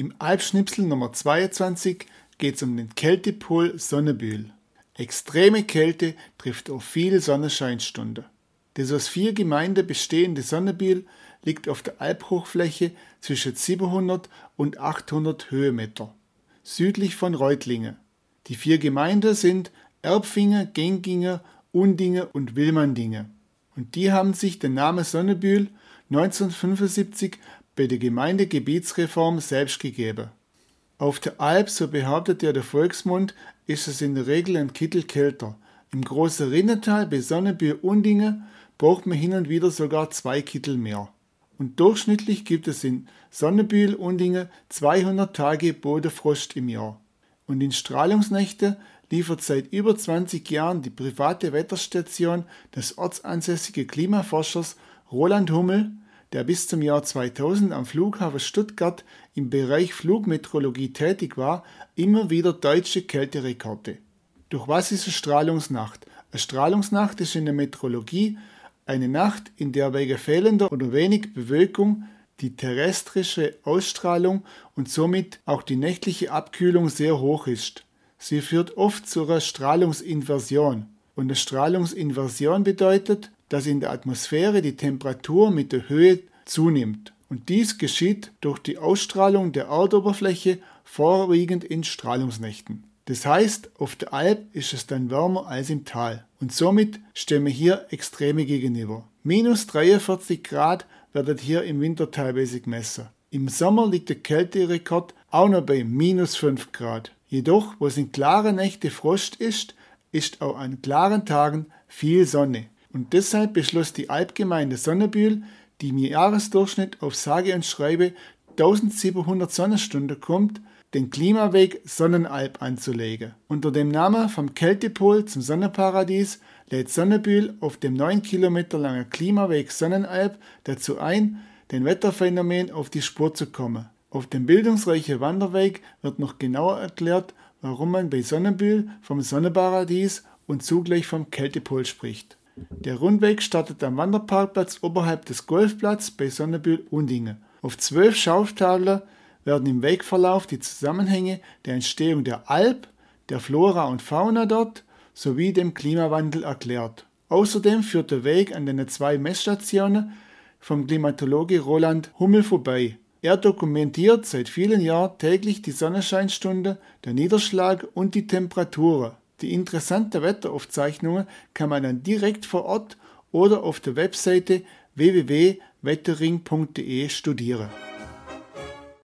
Im Alpschnipsel Nummer 22 geht es um den Kältepol Sonnebühl. Extreme Kälte trifft auf viele Sonnenscheinstunden. Das aus vier Gemeinden bestehende Sonnebühl liegt auf der Alphochfläche zwischen 700 und 800 Höhenmeter, südlich von Reutlingen. Die vier Gemeinden sind Erbfingen, Gengingen, Undingen und Wilmandingen. Und die haben sich den Namen Sonnebühl 1975 bei der Gemeindegebietsreform selbst gegeben. Auf der Alp, so behauptet ja der Volksmund, ist es in der Regel ein Kittel kälter. Im großen Rinnetal bei Sonnebühl-Undingen braucht man hin und wieder sogar zwei Kittel mehr. Und durchschnittlich gibt es in Sonnebühl-Undingen 200 Tage Bodenfrost im Jahr. Und in Strahlungsnächte liefert seit über 20 Jahren die private Wetterstation des ortsansässigen Klimaforschers Roland Hummel der bis zum Jahr 2000 am Flughafen Stuttgart im Bereich Flugmetrologie tätig war, immer wieder deutsche Kälterekorde. Durch was ist eine Strahlungsnacht? Eine Strahlungsnacht ist in der Metrologie eine Nacht, in der wegen fehlender oder wenig Bewölkung die terrestrische Ausstrahlung und somit auch die nächtliche Abkühlung sehr hoch ist. Sie führt oft zu einer Strahlungsinversion. Und eine Strahlungsinversion bedeutet, dass in der Atmosphäre die Temperatur mit der Höhe zunimmt. Und dies geschieht durch die Ausstrahlung der Erdoberfläche vorwiegend in Strahlungsnächten. Das heißt, auf der Alp ist es dann wärmer als im Tal. Und somit stehen wir hier Extreme gegenüber. Minus 43 Grad werden hier im Winter teilweise gemessen. Im Sommer liegt der Kälterekord auch noch bei minus 5 Grad. Jedoch, wo es in klaren Nächten Frost ist, ist auch an klaren Tagen viel Sonne. Und deshalb beschloss die Alpgemeinde Sonnebühl, die im Jahresdurchschnitt auf sage und schreibe 1700 Sonnenstunden kommt, den Klimaweg Sonnenalp anzulegen. Unter dem Namen vom Kältepol zum Sonnenparadies lädt Sonnebühl auf dem 9 Kilometer langen Klimaweg Sonnenalp dazu ein, den Wetterphänomen auf die Spur zu kommen. Auf dem bildungsreichen Wanderweg wird noch genauer erklärt, warum man bei Sonnenbühl vom Sonnenparadies und zugleich vom Kältepol spricht. Der Rundweg startet am Wanderparkplatz oberhalb des Golfplatzes bei Sonnebühl-Undingen. Auf zwölf Schaufeltaler werden im Wegverlauf die Zusammenhänge der Entstehung der Alp, der Flora und Fauna dort sowie dem Klimawandel erklärt. Außerdem führt der Weg an den zwei Messstationen vom Klimatologe Roland Hummel vorbei. Er dokumentiert seit vielen Jahren täglich die Sonnenscheinstunde, der Niederschlag und die Temperaturen. Die interessante Wetteraufzeichnungen kann man dann direkt vor Ort oder auf der Webseite www.wettering.de studieren.